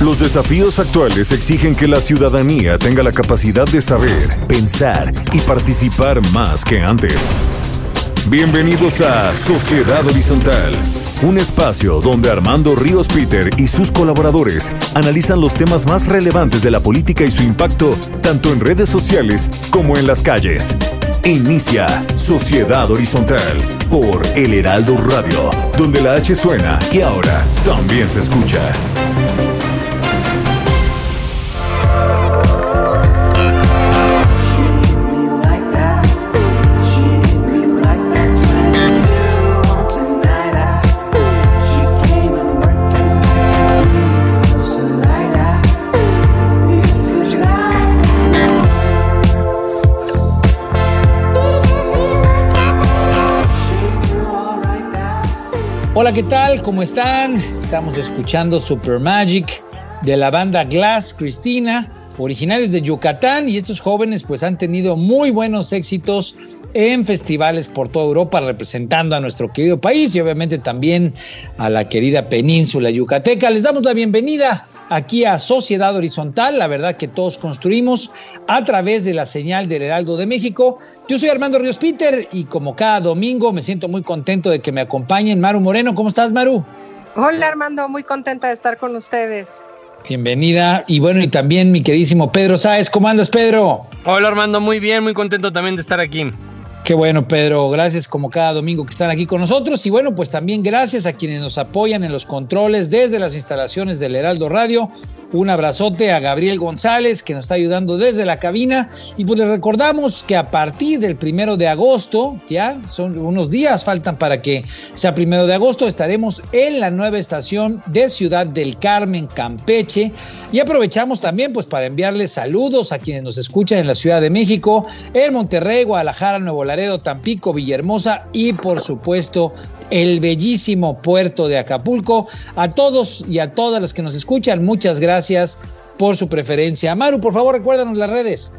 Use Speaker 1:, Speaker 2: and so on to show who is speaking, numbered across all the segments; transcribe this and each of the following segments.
Speaker 1: Los desafíos actuales exigen que la ciudadanía tenga la capacidad de saber, pensar y participar más que antes. Bienvenidos a Sociedad Horizontal, un espacio donde Armando Ríos Peter y sus colaboradores analizan los temas más relevantes de la política y su impacto tanto en redes sociales como en las calles. Inicia Sociedad Horizontal por El Heraldo Radio, donde la H suena y ahora también se escucha.
Speaker 2: Hola, ¿qué tal? ¿Cómo están? Estamos escuchando Super Magic de la banda Glass Cristina, originarios de Yucatán y estos jóvenes pues han tenido muy buenos éxitos en festivales por toda Europa representando a nuestro querido país y obviamente también a la querida península yucateca. Les damos la bienvenida aquí a Sociedad Horizontal, la verdad que todos construimos a través de la señal del Heraldo de México. Yo soy Armando Ríos Peter y como cada domingo me siento muy contento de que me acompañen Maru Moreno. ¿Cómo estás, Maru?
Speaker 3: Hola, Armando, muy contenta de estar con ustedes.
Speaker 2: Bienvenida. Y bueno, y también mi queridísimo Pedro Sáez. ¿Cómo andas, Pedro?
Speaker 4: Hola, Armando, muy bien, muy contento también de estar aquí.
Speaker 2: Qué bueno, Pedro. Gracias como cada domingo que están aquí con nosotros. Y bueno, pues también gracias a quienes nos apoyan en los controles desde las instalaciones del Heraldo Radio. Un abrazote a Gabriel González, que nos está ayudando desde la cabina. Y pues les recordamos que a partir del primero de agosto, ya son unos días, faltan para que sea primero de agosto, estaremos en la nueva estación de Ciudad del Carmen, Campeche. Y aprovechamos también pues para enviarles saludos a quienes nos escuchan en la Ciudad de México, en Monterrey, Guadalajara, Nuevo Laredo, Tampico, Villahermosa y por supuesto el bellísimo puerto de Acapulco. A todos y a todas las que nos escuchan, muchas gracias por su preferencia. Maru, por favor, recuérdanos las redes.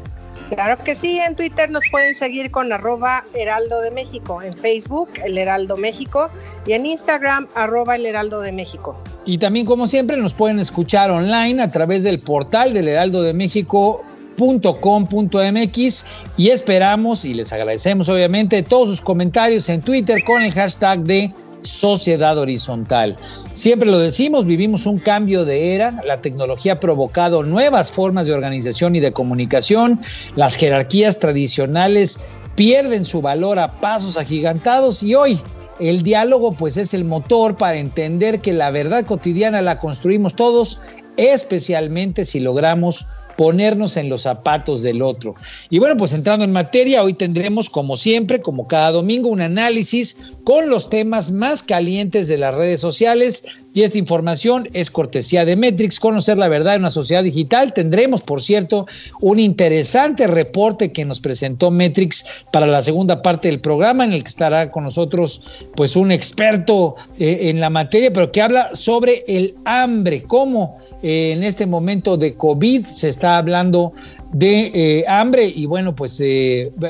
Speaker 3: Claro que sí, en Twitter nos pueden seguir con arroba Heraldo de México, en Facebook El Heraldo México y en Instagram arroba El Heraldo de México.
Speaker 2: Y también, como siempre, nos pueden escuchar online a través del portal del Heraldo de México .com.mx y esperamos y les agradecemos obviamente todos sus comentarios en Twitter con el hashtag de Sociedad Horizontal. Siempre lo decimos, vivimos un cambio de era, la tecnología ha provocado nuevas formas de organización y de comunicación, las jerarquías tradicionales pierden su valor a pasos agigantados y hoy el diálogo pues es el motor para entender que la verdad cotidiana la construimos todos, especialmente si logramos ponernos en los zapatos del otro. Y bueno, pues entrando en materia, hoy tendremos, como siempre, como cada domingo, un análisis con los temas más calientes de las redes sociales. Y esta información es cortesía de Metrix, conocer la verdad en una sociedad digital. Tendremos, por cierto, un interesante reporte que nos presentó Metrix para la segunda parte del programa, en el que estará con nosotros, pues, un experto eh, en la materia, pero que habla sobre el hambre, cómo eh, en este momento de COVID se está hablando de eh, hambre y bueno, pues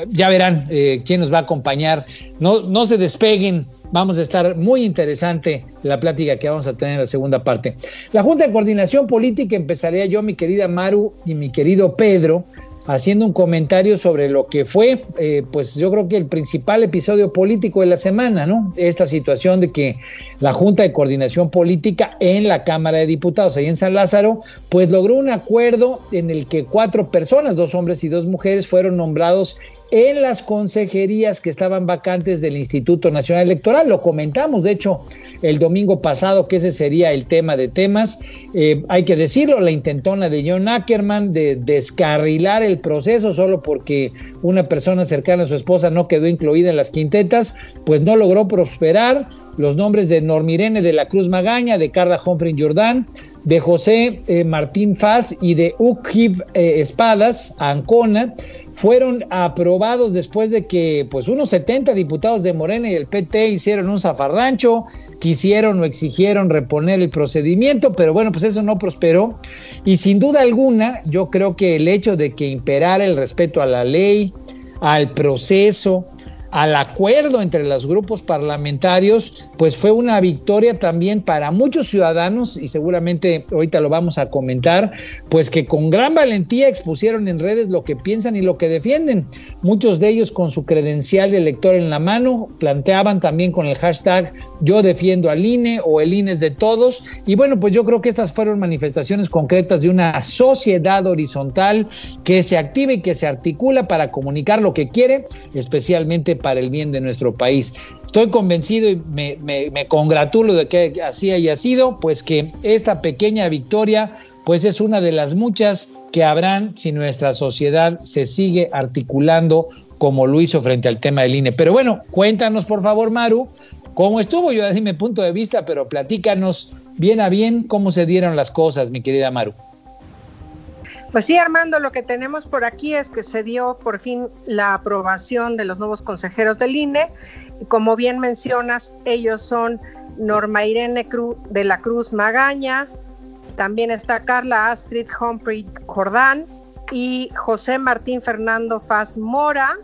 Speaker 2: ya verán quién nos va a acompañar. No, no se despeguen, vamos a estar muy interesante la plática que vamos a tener en la segunda parte. La Junta de Coordinación Política empezaría yo, mi querida Maru y mi querido Pedro, haciendo un comentario sobre lo que fue, eh, pues yo creo que el principal episodio político de la semana, ¿no? Esta situación de que la Junta de Coordinación Política en la Cámara de Diputados, ahí en San Lázaro, pues logró un acuerdo en el que cuatro personas, dos hombres y dos mujeres, fueron nombrados en las consejerías que estaban vacantes del Instituto Nacional Electoral. Lo comentamos, de hecho, el domingo pasado que ese sería el tema de temas. Eh, hay que decirlo, la intentona de John Ackerman de descarrilar el proceso solo porque una persona cercana a su esposa no quedó incluida en las quintetas, pues no logró prosperar. Los nombres de Normirene de la Cruz Magaña, de Carla Humphrey Jordán, de José eh, Martín Faz y de Ukib eh, Espadas, Ancona, fueron aprobados después de que pues unos 70 diputados de Morena y el PT hicieron un zafarrancho, quisieron o exigieron reponer el procedimiento, pero bueno, pues eso no prosperó. Y sin duda alguna yo creo que el hecho de que imperara el respeto a la ley, al proceso, al acuerdo entre los grupos parlamentarios, pues fue una victoria también para muchos ciudadanos y seguramente ahorita lo vamos a comentar, pues que con gran valentía expusieron en redes lo que piensan y lo que defienden. Muchos de ellos con su credencial de elector en la mano planteaban también con el hashtag yo defiendo al INE o el INE es de todos. Y bueno, pues yo creo que estas fueron manifestaciones concretas de una sociedad horizontal que se activa y que se articula para comunicar lo que quiere, especialmente para el bien de nuestro país. Estoy convencido y me, congratulo de que así haya sido, pues que esta pequeña victoria pues es una de las muchas que habrán si nuestra sociedad se sigue articulando como lo hizo frente al tema del INE. Pero bueno, cuéntanos por favor, Maru, cómo estuvo, yo así mi punto de vista, pero platícanos bien a bien cómo se dieron las cosas, mi querida Maru.
Speaker 3: Pues sí, Armando, lo que tenemos por aquí es que se dio por fin la aprobación de los nuevos consejeros del INE. Como bien mencionas, ellos son Norma Irene Cruz de la Cruz Magaña, también está Carla Astrid Humphrey Jordán y José Martín Fernando Faz Mora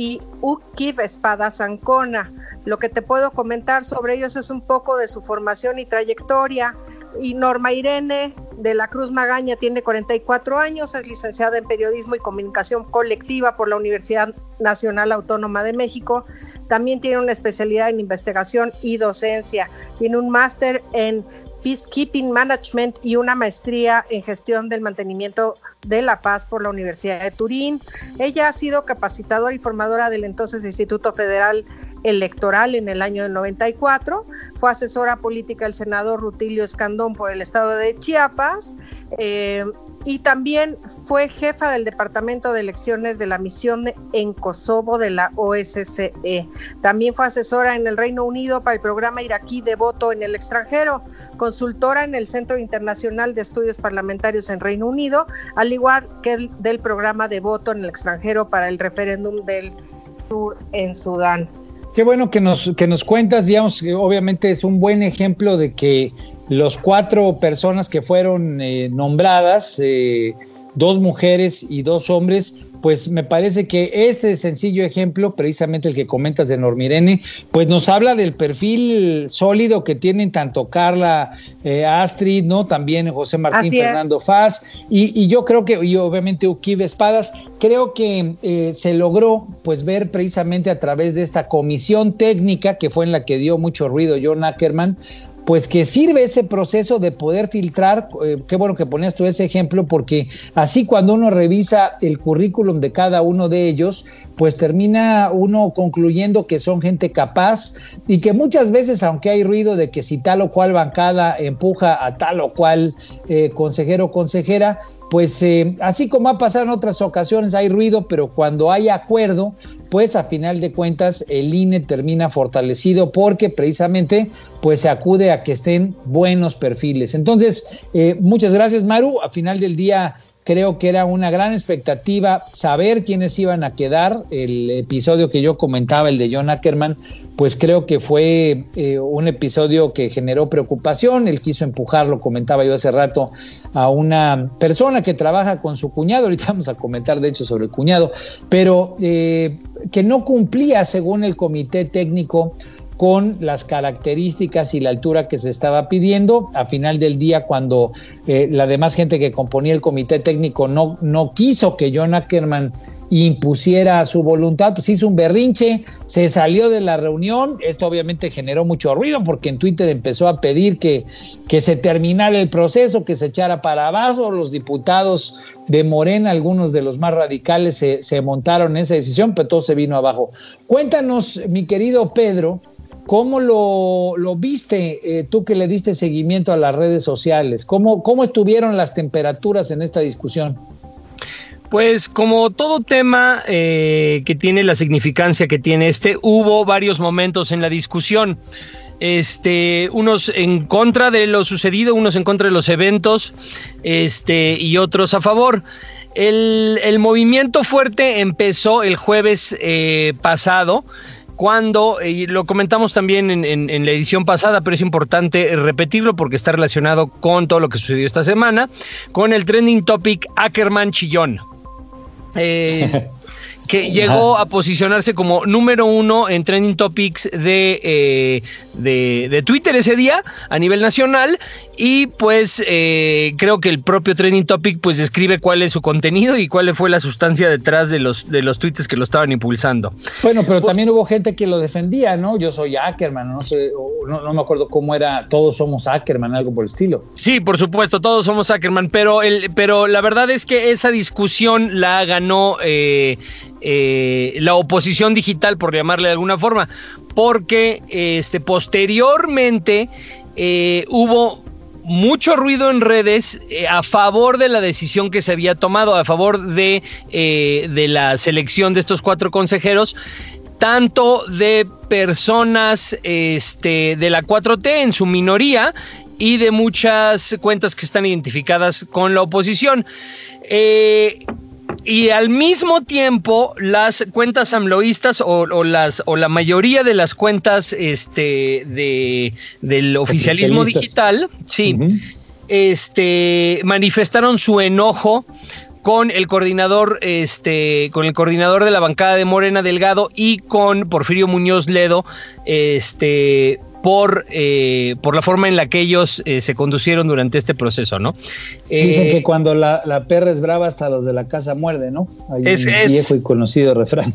Speaker 3: y Ukib Espada Zancona. Lo que te puedo comentar sobre ellos es un poco de su formación y trayectoria. Y Norma Irene de la Cruz Magaña tiene 44 años, es licenciada en Periodismo y Comunicación Colectiva por la Universidad Nacional Autónoma de México. También tiene una especialidad en investigación y docencia. Tiene un máster en Peacekeeping Management y una maestría en gestión del mantenimiento de la paz por la Universidad de Turín. Ella ha sido capacitadora y formadora del entonces Instituto Federal Electoral en el año 94. Fue asesora política del senador Rutilio Escandón por el estado de Chiapas. Eh, y también fue jefa del Departamento de Elecciones de la misión en Kosovo de la OSCE. También fue asesora en el Reino Unido para el programa iraquí de voto en el extranjero, consultora en el Centro Internacional de Estudios Parlamentarios en Reino Unido, al igual que del programa de voto en el extranjero para el referéndum del sur en Sudán.
Speaker 2: Qué bueno que nos, que nos cuentas, digamos, que obviamente es un buen ejemplo de que los cuatro personas que fueron eh, nombradas, eh, dos mujeres y dos hombres, pues me parece que este sencillo ejemplo, precisamente el que comentas de Normirene, pues nos habla del perfil sólido que tienen tanto Carla eh, Astrid, ¿no? También José Martín Fernando Faz, y, yo creo que, y obviamente Ukibe Espadas, creo que se logró pues ver precisamente a través de esta comisión técnica que fue en la que dio mucho ruido John Ackerman, pues que sirve ese proceso de poder filtrar, eh, qué bueno que ponías tú ese ejemplo, porque así cuando uno revisa el currículum de cada uno de ellos, pues termina uno concluyendo que son gente capaz y que muchas veces, aunque hay ruido de que si tal o cual bancada empuja a tal o cual eh, consejero o consejera, pues eh, así como ha pasado en otras ocasiones, hay ruido, pero cuando hay acuerdo, pues a final de cuentas el INE termina fortalecido porque precisamente pues se acude a que estén buenos perfiles. Entonces, eh, muchas gracias Maru, a final del día Creo que era una gran expectativa saber quiénes iban a quedar. El episodio que yo comentaba, el de John Ackerman, pues creo que fue eh, un episodio que generó preocupación. Él quiso empujarlo, comentaba yo hace rato, a una persona que trabaja con su cuñado. Ahorita vamos a comentar, de hecho, sobre el cuñado, pero eh, que no cumplía, según el comité técnico, con las características y la altura que se estaba pidiendo. A final del día, cuando eh, la demás gente que componía el comité técnico no, no quiso que John Ackerman impusiera su voluntad, pues hizo un berrinche, se salió de la reunión, esto obviamente generó mucho ruido porque en Twitter empezó a pedir que, que se terminara el proceso, que se echara para abajo, los diputados de Morena, algunos de los más radicales se, se montaron en esa decisión, pero todo se vino abajo. Cuéntanos, mi querido Pedro, ¿cómo lo, viste eh, tú que le diste seguimiento a las redes sociales? ¿Cómo, ¿Cómo estuvieron las temperaturas en esta discusión?
Speaker 4: Pues como todo tema eh, que tiene la significancia que tiene este, hubo varios momentos en la discusión. Este, unos en contra de lo sucedido, unos en contra de los eventos, este, y otros a favor. El, el movimiento fuerte empezó el jueves eh, pasado cuando, y lo comentamos también en, en, en, la edición pasada, pero es importante repetirlo porque está relacionado con todo lo que sucedió esta semana, con el trending topic Ackerman Chillón. Eh, que llegó a posicionarse como número uno en trending topics de, eh, de, de, Twitter ese día a nivel nacional y pues eh, creo que el propio trending topic pues describe cuál es su contenido y cuál fue la sustancia detrás de los, de los tweets que lo estaban impulsando.
Speaker 2: Bueno, pero también hubo gente que lo defendía, ¿no? Yo soy Ackerman, no sé, no, no me acuerdo cómo era, todos somos Ackerman, algo por el estilo.
Speaker 4: Sí, por supuesto, todos somos Ackerman, pero, el, pero la verdad es que esa discusión la ganó... Eh, eh, la oposición digital, por llamarle de alguna forma, porque este, posteriormente eh, hubo mucho ruido en redes eh, a favor de la decisión que se había tomado, a favor de, de la selección de estos cuatro consejeros tanto de personas este, de la 4T en su minoría y de muchas cuentas que están identificadas con la oposición. Y al mismo tiempo las cuentas amloístas o, o, las o la mayoría de las cuentas este de del oficialismo digital sí uh -huh. este manifestaron su enojo con el coordinador, este, con el coordinador de la bancada de Morena Delgado y con Porfirio Muñoz Ledo, este, por, eh, por la forma en la que ellos eh, se conducieron durante este proceso, ¿no?
Speaker 2: Dicen eh, que cuando la, la, perra es brava, hasta los de la casa muerde, ¿no? Hay
Speaker 4: es,
Speaker 2: un
Speaker 4: es,
Speaker 2: viejo y conocido refrán.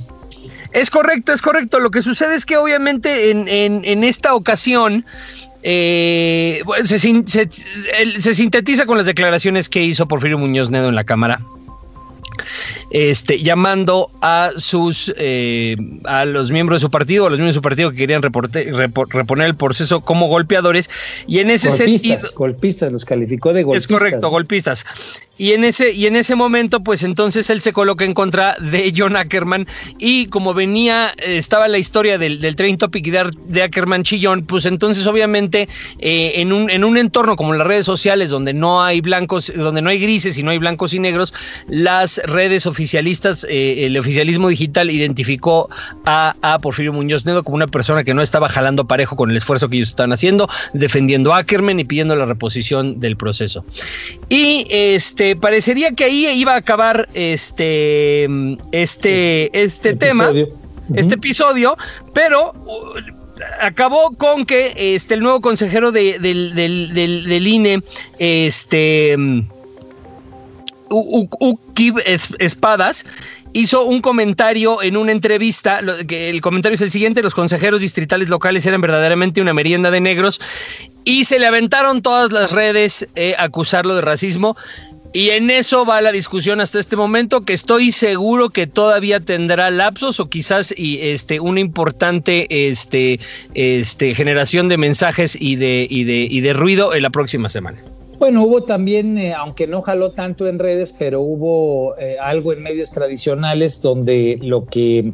Speaker 4: Es correcto, es correcto. Lo que sucede es que obviamente en, en, en esta ocasión eh, se, se, se, sintetiza con las declaraciones que hizo Porfirio Muñoz Nedo en la Cámara. Este, llamando a sus eh, a los miembros de su partido, a los miembros de su partido que querían reporte, repor, reponer el proceso como golpeadores, y en ese
Speaker 2: golpistas,
Speaker 4: sentido.
Speaker 2: Golpistas, los calificó de golpistas.
Speaker 4: Es correcto, golpistas. Y en ese, y en ese momento, pues entonces él se coloca en contra de John Ackerman. Y como venía, estaba la historia del, del train de Ackerman Chillón, pues entonces, obviamente, eh, en, un, en un entorno como las redes sociales, donde no hay blancos, donde no hay grises y no hay blancos y negros, las redes oficialistas, eh, el oficialismo digital identificó a, a Porfirio Muñoz Nedo como una persona que no estaba jalando parejo con el esfuerzo que ellos estaban haciendo, defendiendo a Ackerman y pidiendo la reposición del proceso. Y este este, parecería que ahí iba a acabar este, este, este
Speaker 2: el
Speaker 4: tema, este episodio, pero uh, acabó con que este, el nuevo consejero de, del, del, del, del, INE, este, Ukib Espadas, hizo un comentario en una entrevista, el comentario es el siguiente, los consejeros distritales locales eran verdaderamente una merienda de negros y se le aventaron todas las redes eh, a acusarlo de racismo. Y en eso va la discusión hasta este momento, que estoy seguro que todavía tendrá lapsos o quizás y este una importante este, este generación de mensajes y de, y de, y de ruido en la próxima semana.
Speaker 2: Bueno, hubo también, eh, aunque no jaló tanto en redes, pero hubo eh, algo en medios tradicionales donde lo que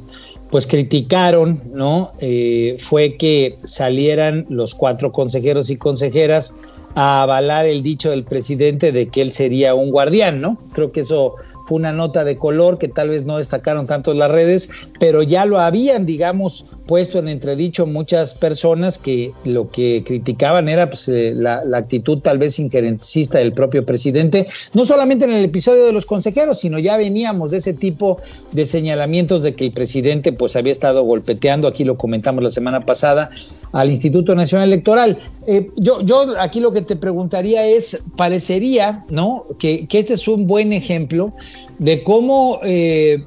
Speaker 2: pues criticaron, ¿no? Eh, fue que salieran los cuatro consejeros y consejeras a avalar el dicho del presidente de que él sería un guardián, ¿no? Creo que eso fue una nota de color que tal vez no destacaron tanto las redes, pero ya lo habían, digamos, puesto en entredicho muchas personas que lo que criticaban era pues, eh, la, actitud tal vez injerencista del propio presidente, no solamente en el episodio de los consejeros, sino ya veníamos de ese tipo de señalamientos de que el presidente pues había estado golpeteando, aquí lo comentamos la semana pasada, al Instituto Nacional Electoral. Eh, yo, yo aquí lo que te preguntaría es, parecería, ¿no? Que, que este es un buen ejemplo de cómo, eh,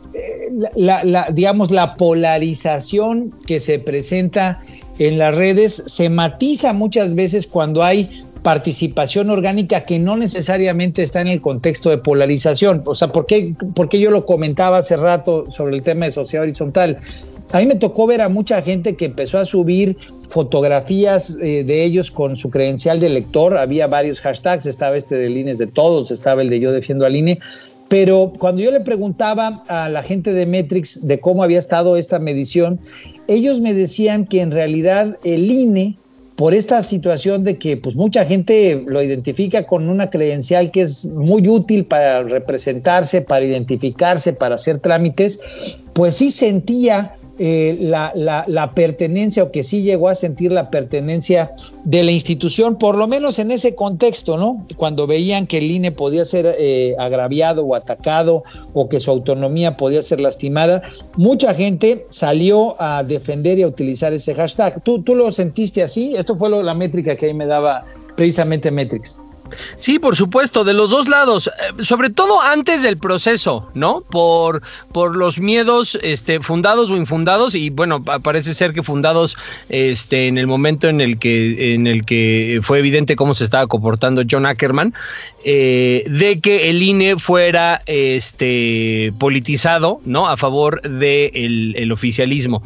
Speaker 2: la, digamos, la polarización que se presenta en las redes se matiza muchas veces cuando hay participación orgánica que no necesariamente está en el contexto de polarización. O sea, ¿por qué, por qué yo lo comentaba hace rato sobre el tema de sociedad horizontal? A mí me tocó ver a mucha gente que empezó a subir fotografías eh, de ellos con su credencial de lector. Había varios hashtags, estaba este del INE de todos, estaba el de yo defiendo al INE. Pero cuando yo le preguntaba a la gente de Metrix de cómo había estado esta medición, ellos me decían que en realidad el INE, por esta situación de que pues mucha gente lo identifica con una credencial que es muy útil para representarse, para identificarse, para hacer trámites, pues sí sentía eh, la, la, pertenencia o que sí llegó a sentir la pertenencia de la institución, por lo menos en ese contexto, ¿no? Cuando veían que el INE podía ser eh, agraviado o atacado o que su autonomía podía ser lastimada, mucha gente salió a defender y a utilizar ese hashtag. ¿Tú, tú lo sentiste así? Esto fue la métrica que ahí me daba precisamente Metrix.
Speaker 4: Sí, por supuesto, de los dos lados, eh, sobre todo antes del proceso, ¿no? Por, por los miedos este, fundados o infundados, y bueno, parece ser que fundados este, en el momento en el que, en el que fue evidente cómo se estaba comportando John Ackerman, eh, de que el INE fuera este, politizado, ¿no? A favor del el oficialismo.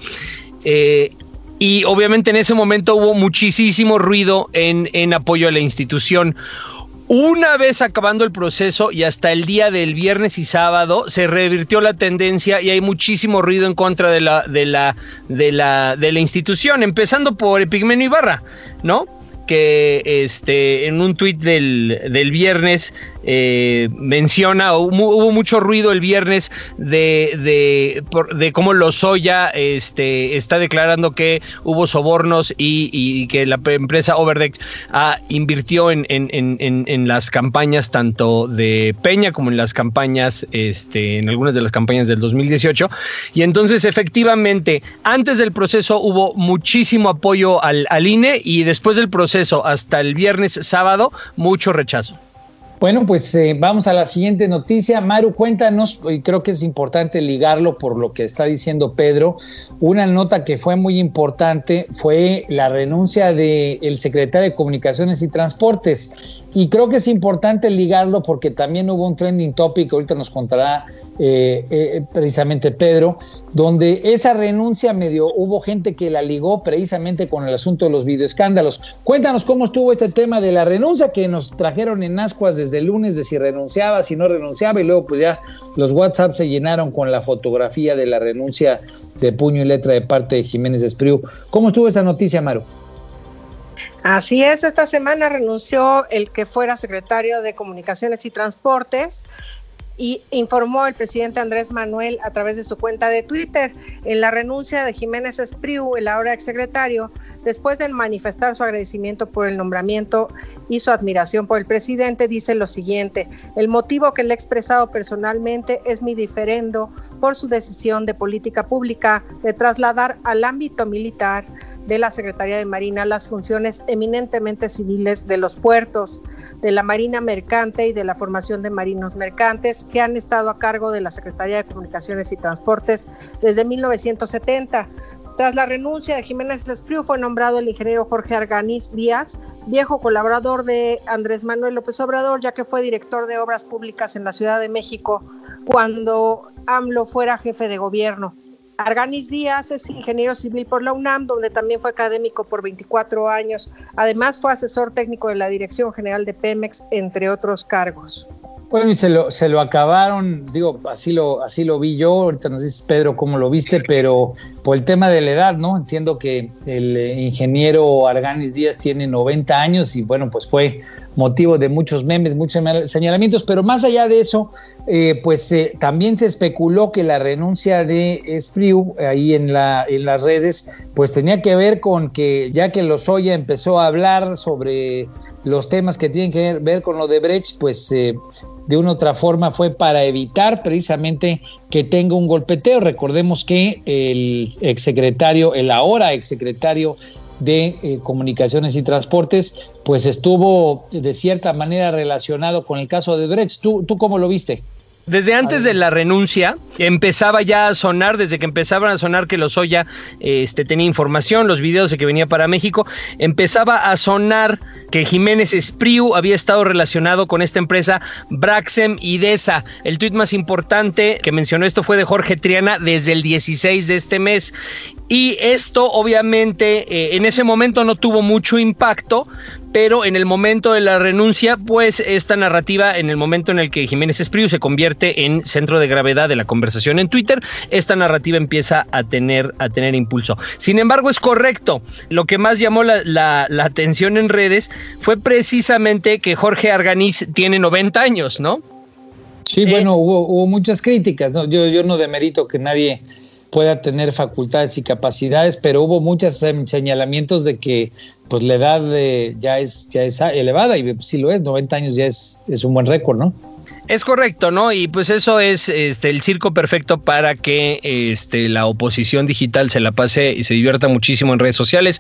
Speaker 4: Eh, y obviamente en ese momento hubo muchísimo ruido en, en apoyo a la institución. Una vez acabando el proceso y hasta el día del viernes y sábado se revirtió la tendencia y hay muchísimo ruido en contra de la, de la, de la, de la institución, empezando por Epigmenio Ibarra, ¿no? Que este, en un tuit del, del viernes eh, menciona, hubo, mucho ruido el viernes de, de, de cómo Lozoya este, está declarando que hubo sobornos y, que la empresa Overdeck ah, invirtió en, en, las campañas tanto de Peña como en las campañas, este, en algunas de las campañas del 2018. Y entonces efectivamente, antes del proceso hubo muchísimo apoyo al, al INE y después del proceso hasta el viernes sábado, mucho rechazo.
Speaker 2: Bueno, pues eh, vamos a la siguiente noticia. Maru, cuéntanos, y creo que es importante ligarlo por lo que está diciendo Pedro. Una nota que fue muy importante fue la renuncia del secretario de Comunicaciones y Transportes. Y creo que es importante ligarlo porque también hubo un trending topic, ahorita nos contará eh, eh, precisamente Pedro, donde esa renuncia medio hubo gente que la ligó precisamente con el asunto de los videoescándalos. Cuéntanos cómo estuvo este tema de la renuncia que nos trajeron en ascuas desde el lunes de si renunciaba, si no renunciaba, y luego pues ya los WhatsApp se llenaron con la fotografía de la renuncia de puño y letra de parte de Jiménez Espriu. ¿Cómo estuvo esa noticia, Maru?
Speaker 3: Así es, esta semana renunció el que fuera secretario de Comunicaciones y Transportes y informó el presidente Andrés Manuel a través de su cuenta de Twitter. En la renuncia de Jiménez Espriu, el ahora exsecretario, después de manifestar su agradecimiento por el nombramiento y su admiración por el presidente, dice lo siguiente, el motivo que le he expresado personalmente es mi diferendo por su decisión de política pública de trasladar al ámbito militar de la Secretaría de Marina las funciones eminentemente civiles de los puertos, de la Marina Mercante y de la formación de marinos mercantes que han estado a cargo de la Secretaría de Comunicaciones y Transportes desde 1970. Tras la renuncia de Jiménez Espriu fue nombrado el ingeniero Jorge Arganiz Díaz, viejo colaborador de Andrés Manuel López Obrador, ya que fue director de obras públicas en la Ciudad de México cuando AMLO fuera jefe de gobierno. Arganis Díaz es ingeniero civil por la UNAM, donde también fue académico por 24 años. Además, fue asesor técnico de la Dirección General de Pemex, entre otros cargos.
Speaker 2: Bueno, y se lo, se lo acabaron, digo, así lo, así lo vi yo, ahorita nos dices Pedro cómo lo viste, pero por el tema de la edad, ¿no? Entiendo que el eh, ingeniero Arganis Díaz tiene 90 años y bueno, pues fue motivo de muchos memes, muchos señalamientos, pero más allá de eso, eh, pues eh, también se especuló que la renuncia de Espriu ahí en, la, en las redes, pues tenía que ver con que ya que Lozoya empezó a hablar sobre los temas que tienen que ver con lo de Brecht, pues de una otra forma fue para evitar precisamente que tenga un golpeteo. Recordemos que el exsecretario, el ahora exsecretario de eh, Comunicaciones y Transportes, pues estuvo de cierta manera relacionado con el caso de Brecht. ¿Tú, tú cómo lo viste?
Speaker 4: Desde antes de la renuncia, empezaba ya a sonar, desde que empezaban a sonar que Lozoya este, tenía información, los videos de que venía para México, empezaba a sonar que Jiménez Espriu había estado relacionado con esta empresa Braxem y Desa. El tuit más importante que mencionó esto fue de Jorge Triana desde el 16 de este mes. Y esto obviamente eh, en ese momento no tuvo mucho impacto, pero en el momento de la renuncia, pues esta narrativa, en el momento en el que Jiménez Espriu se convierte en centro de gravedad de la conversación en Twitter, esta narrativa empieza a tener, a tener impulso. Sin embargo, es correcto. Lo que más llamó la, atención en redes fue precisamente que Jorge Arganiz tiene 90 años, ¿no?
Speaker 2: Sí, bueno, hubo, hubo muchas críticas. ¿no? Yo, yo no demerito que nadie pueda tener facultades y capacidades, pero hubo muchos señalamientos de que pues la edad ya es ya es elevada y sí lo es, 90 años ya es, es un buen récord, ¿no?
Speaker 4: Es correcto, ¿no? Y pues eso es este, el circo perfecto para que este, la oposición digital se la pase y se divierta muchísimo en redes sociales,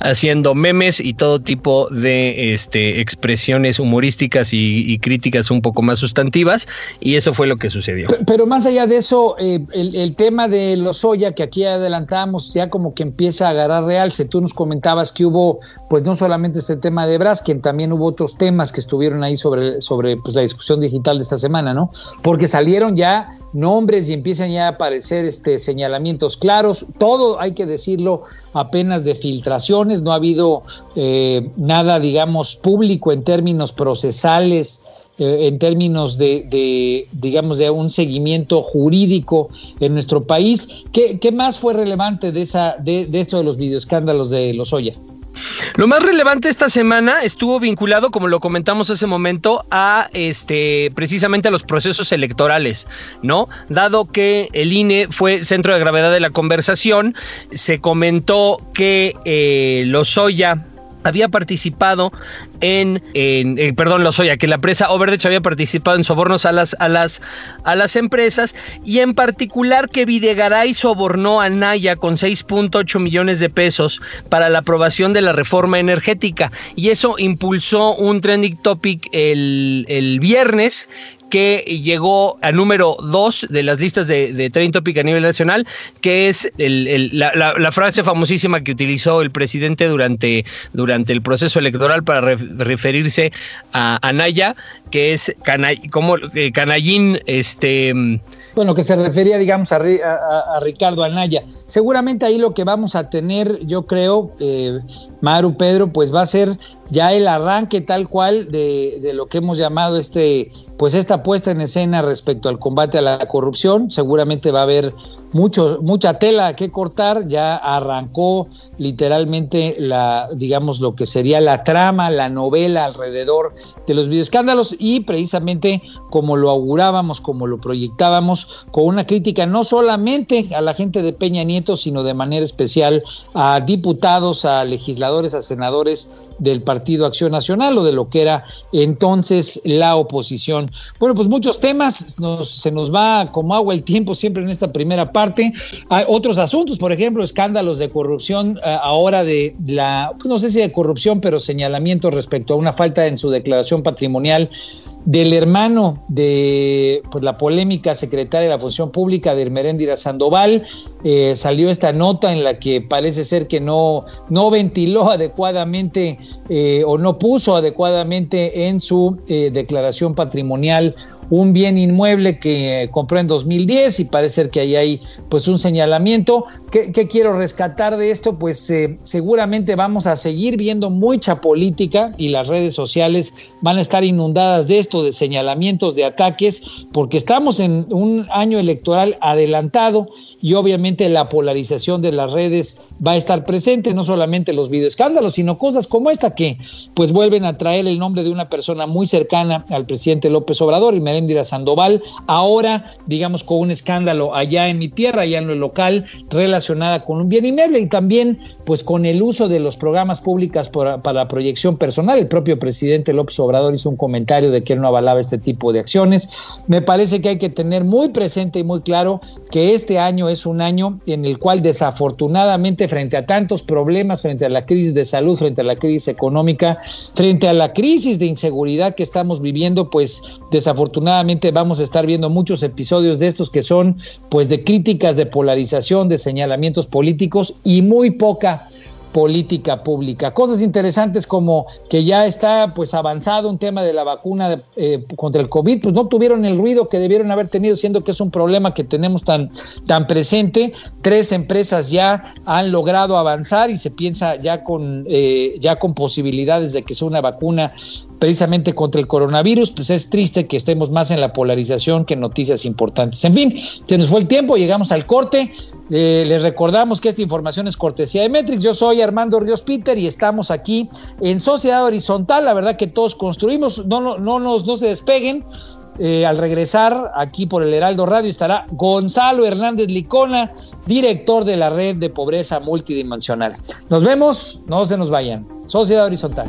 Speaker 4: haciendo memes y todo tipo de este, expresiones humorísticas y, críticas un poco más sustantivas. Y eso fue lo que sucedió.
Speaker 2: Pero, más allá de eso, eh, el, tema de los soya que aquí adelantamos ya como que empieza a agarrar realce. Tú nos comentabas que hubo, pues no solamente este tema de Braskem, también hubo otros temas que estuvieron ahí sobre, sobre pues, la discusión digital de esta semana, ¿no? Porque salieron ya nombres y empiezan ya a aparecer este, señalamientos claros, todo hay que decirlo apenas de filtraciones, no ha habido eh, nada, digamos, público en términos procesales eh, en términos de, digamos, de un seguimiento jurídico en nuestro país. ¿Qué, más fue relevante de, esa, de, de esto de los videoescándalos de Lozoya?
Speaker 4: Lo más relevante esta semana estuvo vinculado, como lo comentamos hace momento, a este precisamente a los procesos electorales, ¿no? Dado que el INE fue centro de gravedad de la conversación, se comentó que eh, Lozoya había participado en, en eh, perdón, Lozoya, que la empresa Overdech había participado en sobornos a las, a las, a las empresas y en particular que Videgaray sobornó a Naya con 6.8 millones de pesos para la aprobación de la reforma energética. Y eso impulsó un trending topic el, el viernes que llegó a número dos de las listas de, de Trending Topic a nivel nacional, que es la, frase famosísima que utilizó el presidente durante, durante el proceso electoral para referirse a Anaya, que es como eh, canallín, este
Speaker 2: bueno, que se refería, digamos, a, Ricardo Anaya. Seguramente ahí lo que vamos a tener, yo creo, eh, Maru, Pedro, pues va a ser ya el arranque tal cual de, lo que hemos llamado este, pues esta puesta en escena respecto al combate a la corrupción. Seguramente va a haber mucho, mucha tela que cortar. Ya arrancó literalmente la, digamos, lo que sería la trama, la novela alrededor de los videoescándalos y precisamente como lo augurábamos, como lo proyectábamos, con una crítica no solamente a la gente de Peña Nieto, sino de manera especial a diputados, a legisladores, a senadores del Partido Acción Nacional o de lo que era entonces la oposición. Bueno, pues muchos temas, se nos va como agua el tiempo siempre en esta primera parte. Hay otros asuntos, por ejemplo, escándalos de corrupción, eh, ahora de la, no sé si de corrupción, pero señalamiento respecto a una falta en su declaración patrimonial del hermano de pues, la polémica secretaria de la Función Pública de Hermeréndira Sandoval. Eh, salió esta nota en la que parece ser que no, no ventiló adecuadamente eh, o no puso adecuadamente en su eh, declaración patrimonial un bien inmueble que compró en 2010 y parece que ahí hay pues un señalamiento. ¿Qué, quiero rescatar de esto? Pues eh, seguramente vamos a seguir viendo mucha política y las redes sociales van a estar inundadas de esto, de señalamientos, de ataques, porque estamos en un año electoral adelantado y obviamente la polarización de las redes va a estar presente, no solamente los videoescándalos, sino cosas como esta que pues vuelven a traer el nombre de una persona muy cercana al presidente López Obrador y me Indira Sandoval, ahora, digamos, con un escándalo allá en mi tierra, allá en lo local, relacionada con un bien inmueble y también, pues, con el uso de los programas públicos para, la proyección personal. El propio presidente López Obrador hizo un comentario de que no avalaba este tipo de acciones. Me parece que hay que tener muy presente y muy claro que este año es un año en el cual desafortunadamente frente a tantos problemas, frente a la crisis de salud, frente a la crisis económica, frente a la crisis de inseguridad que estamos viviendo, pues desafortunadamente vamos a estar viendo muchos episodios de estos que son pues de críticas, de polarización, de señalamientos políticos y muy poca política pública. Cosas interesantes como que ya está pues avanzado un tema de la vacuna eh, contra el COVID, pues no tuvieron el ruido que debieron haber tenido, siendo que es un problema que tenemos tan, tan presente. Tres empresas ya han logrado avanzar y se piensa ya con, eh, ya con posibilidades de que sea una vacuna precisamente contra el coronavirus, pues es triste que estemos más en la polarización que en noticias importantes. En fin, se nos fue el tiempo, llegamos al corte. Eh, les recordamos que esta información es cortesía de Metrix. Yo soy Armando Ríos Peter y estamos aquí en Sociedad Horizontal. La verdad que todos construimos, no, no, no, nos, no se despeguen. Eh, al regresar aquí por el Heraldo Radio estará Gonzalo Hernández Licona, director de la red de pobreza multidimensional. Nos vemos, no se nos vayan. Sociedad Horizontal.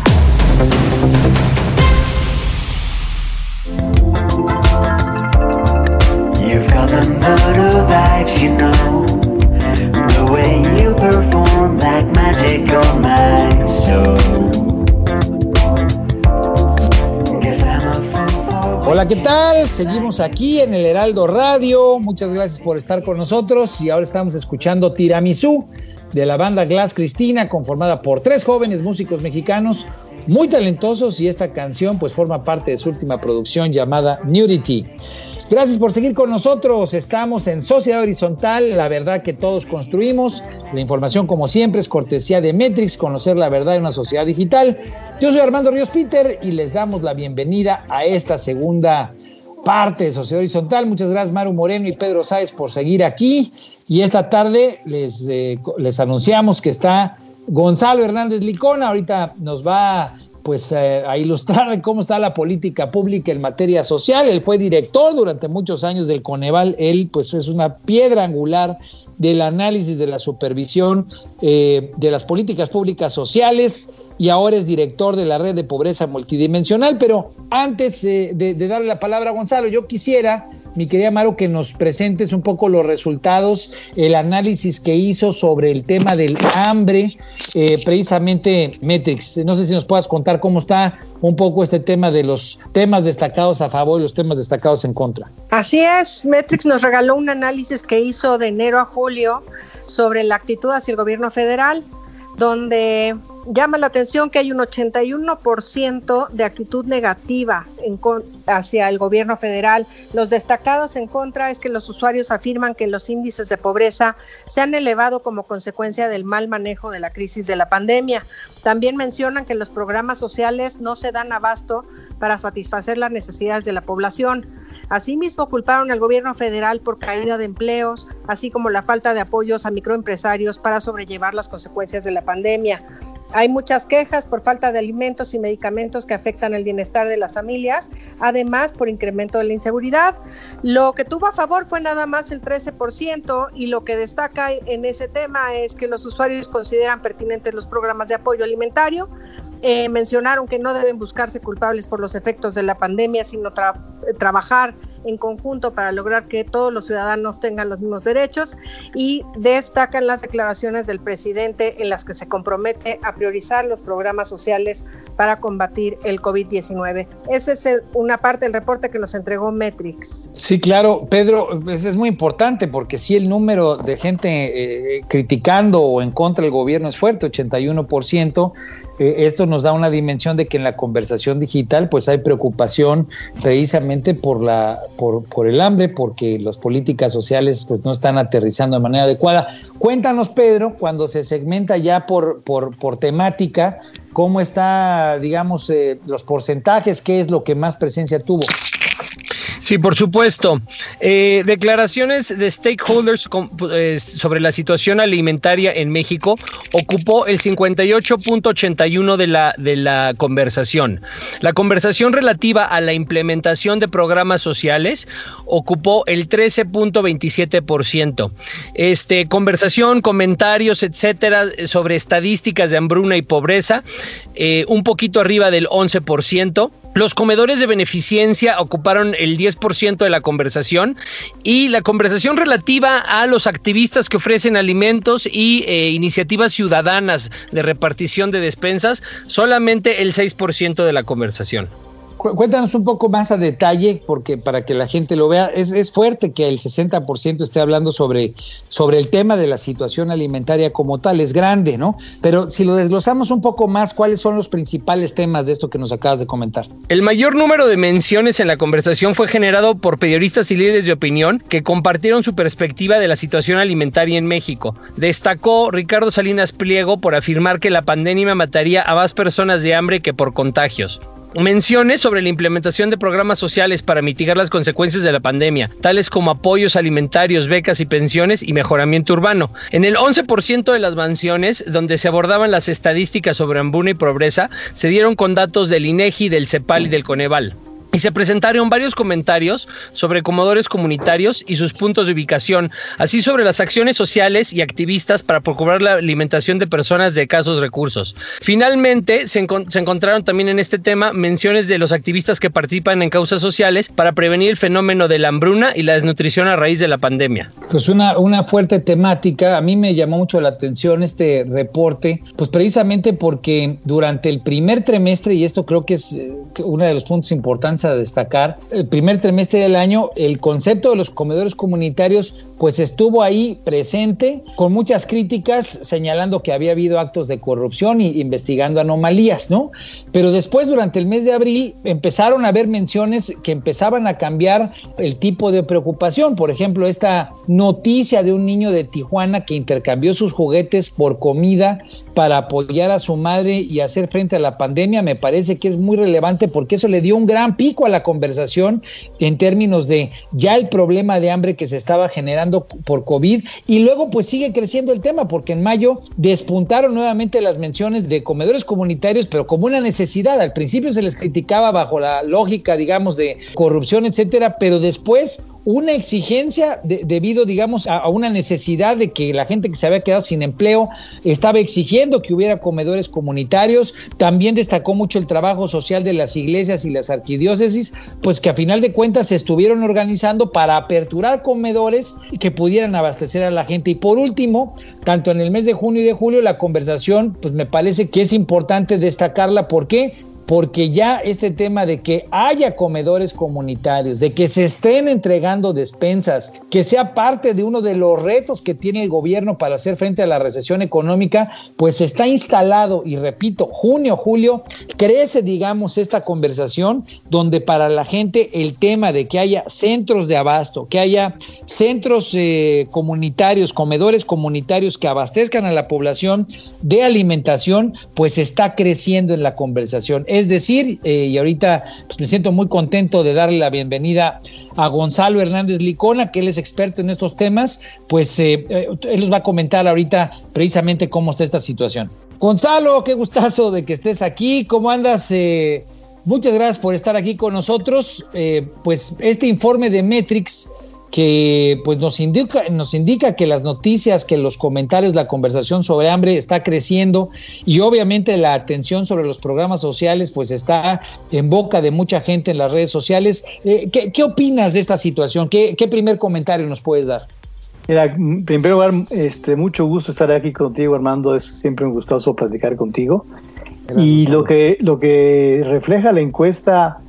Speaker 2: ¿Qué tal? Seguimos aquí en el Heraldo Radio. Muchas gracias por estar con nosotros y ahora estamos escuchando Tiramisú de la banda Glass Cristina, conformada por tres jóvenes músicos mexicanos muy talentosos y esta canción pues forma parte de su última producción llamada Nudity. Gracias por seguir con nosotros. Estamos en Sociedad Horizontal, la verdad que todos construimos. La información, como siempre, es cortesía de Metrix, conocer la verdad en una sociedad digital. Yo soy Armando Ríos Peter y les damos la bienvenida a esta segunda parte de Sociedad Horizontal. Muchas gracias, Maru Moreno y Pedro Sáez, por seguir aquí. Y esta tarde les, eh, les anunciamos que está Gonzalo Hernández Licona. Ahorita nos va pues eh, a ilustrar cómo está la política pública en materia social. Él fue director durante muchos años del Coneval. Él pues es una piedra angular del análisis de la supervisión eh, de las políticas públicas sociales y ahora es director de la red de pobreza multidimensional. Pero antes eh, de, darle la palabra a Gonzalo, yo quisiera, mi querida Maro, que nos presentes un poco los resultados, el análisis que hizo sobre el tema del hambre, eh, precisamente Metrix. No sé si nos puedas contar cómo está un poco este tema de los temas destacados a favor y los temas destacados en contra.
Speaker 3: Así es, Metrix nos regaló un análisis que hizo de enero a julio sobre la actitud hacia el gobierno federal, donde llama la atención que hay un 81% de actitud negativa en hacia el gobierno federal. Los destacados en contra es que los usuarios afirman que los índices de pobreza se han elevado como consecuencia del mal manejo de la crisis de la pandemia. También mencionan que los programas sociales no se dan abasto para satisfacer las necesidades de la población. Asimismo, culparon al gobierno federal por caída de empleos, así como la falta de apoyos a microempresarios para sobrellevar las consecuencias de la pandemia. Hay muchas quejas por falta de alimentos y medicamentos que afectan el bienestar de las familias, además por incremento de la inseguridad. Lo que tuvo a favor fue nada más el 13% y lo que destaca en ese tema es que los usuarios consideran pertinentes los programas de apoyo alimentario. Eh, mencionaron que no deben buscarse culpables por los efectos de la pandemia, sino tra trabajar en conjunto para lograr que todos los ciudadanos tengan los mismos derechos y destacan las declaraciones del presidente en las que se compromete a priorizar los programas sociales para combatir el COVID-19. Esa es una parte del reporte que nos entregó Metrix.
Speaker 2: Sí, claro, Pedro, pues es muy importante porque si el número de gente eh, criticando o en contra del gobierno es fuerte, 81%, esto nos da una dimensión de que en la conversación digital pues hay preocupación precisamente por la por, por, el hambre, porque las políticas sociales pues no están aterrizando de manera adecuada. Cuéntanos, Pedro, cuando se segmenta ya por, por, por temática, cómo está, digamos, eh, los porcentajes, qué es lo que más presencia tuvo.
Speaker 4: Sí, por supuesto. Eh, declaraciones de stakeholders eh, sobre la situación alimentaria en México ocupó el 58.81 de la, de la conversación. La conversación relativa a la implementación de programas sociales ocupó el 13.27%. Este, conversación, comentarios, etcétera, sobre estadísticas de hambruna y pobreza, eh, un poquito arriba del 11%. Los comedores de beneficencia ocuparon el 10% de la conversación y la conversación relativa a los activistas que ofrecen alimentos y eh, iniciativas ciudadanas de repartición de despensas, solamente el 6% de la conversación.
Speaker 2: Cu- Cuéntanos un poco más a detalle, porque para que la gente lo vea, es, es fuerte que el 60% esté hablando sobre, sobre el tema de la situación alimentaria como tal, es grande, ¿no? Pero si lo desglosamos un poco más, ¿cuáles son los principales temas de esto que nos acabas de comentar?
Speaker 4: El mayor número de menciones en la conversación fue generado por periodistas y líderes de opinión que compartieron su perspectiva de la situación alimentaria en México. Destacó Ricardo Salinas Pliego por afirmar que la pandemia mataría a más personas de hambre que por contagios. Menciones sobre la implementación de programas sociales para mitigar las consecuencias de la pandemia, tales como apoyos alimentarios, becas y pensiones y mejoramiento urbano. En el 11% de las mansiones, donde se abordaban las estadísticas sobre hambruna y pobreza, se dieron con datos del INEGI, del CEPAL y del Coneval. Y se presentaron varios comentarios sobre comedores comunitarios y sus puntos de ubicación, así sobre las acciones sociales y activistas para procurar la alimentación de personas de escasos recursos. Finalmente, se, se encontraron también en este tema menciones de los activistas que participan en causas sociales para prevenir el fenómeno de la hambruna y la desnutrición a raíz de la pandemia.
Speaker 2: Pues una, una fuerte temática. A mí me llamó mucho la atención este reporte, pues precisamente porque durante el primer trimestre, y esto creo que es eh, uno de los puntos importantes a destacar, el primer trimestre del año, el concepto de los comedores comunitarios pues estuvo ahí presente con muchas críticas señalando que había habido actos de corrupción y investigando anomalías, ¿no? Pero después durante el mes de abril empezaron a haber menciones que empezaban a cambiar el tipo de preocupación. Por ejemplo, esta noticia de un niño de Tijuana que intercambió sus juguetes por comida para apoyar a su madre y hacer frente a la pandemia me parece que es muy relevante porque eso le dio un gran pico a la conversación en términos de ya el problema de hambre que se estaba generando por COVID y luego pues sigue creciendo el tema porque en mayo despuntaron nuevamente las menciones de comedores comunitarios pero como una necesidad. Al principio se les criticaba bajo la lógica digamos de corrupción etcétera pero después una exigencia de- debido, digamos, a, a una necesidad de que la gente que se había quedado sin empleo estaba exigiendo que hubiera comedores comunitarios. También destacó mucho el trabajo social de las iglesias y las arquidiócesis, pues que a final de cuentas se estuvieron organizando para aperturar comedores que pudieran abastecer a la gente. Y por último, tanto en el mes de junio y de julio, la conversación, pues me parece que es importante destacarla. ¿Por qué? Porque ya este tema de que haya comedores comunitarios, de que se estén entregando despensas, que sea parte de uno de los retos que tiene el gobierno para hacer frente a la recesión económica, pues está instalado y repito, junio, julio, crece, digamos, esta conversación donde para la gente el tema de que haya centros de abasto, que haya centros eh, comunitarios, comedores comunitarios que abastezcan a la población de alimentación, pues está creciendo en la conversación. Decir, eh, y ahorita pues, me siento muy contento de darle la bienvenida a Gonzalo Hernández Licona, que él es experto en estos temas, pues eh, eh, él nos va a comentar ahorita precisamente cómo está esta situación. Gonzalo, qué gustazo de que estés aquí, ¿cómo andas? Muchas gracias por estar aquí con nosotros. Pues este informe de Metrix que pues nos indica, nos indica que las noticias, que los comentarios, la conversación sobre hambre está creciendo y obviamente la atención sobre los programas sociales pues está en boca de mucha gente en las redes sociales. Eh, ¿qué, qué, opinas de esta situación? ¿Qué, ¿Qué, primer comentario nos puedes dar?
Speaker 5: Mira, en primer lugar, este, mucho gusto estar aquí contigo, Armando. Es siempre un gustoso platicar contigo. Gracias, y lo que, lo que refleja la encuesta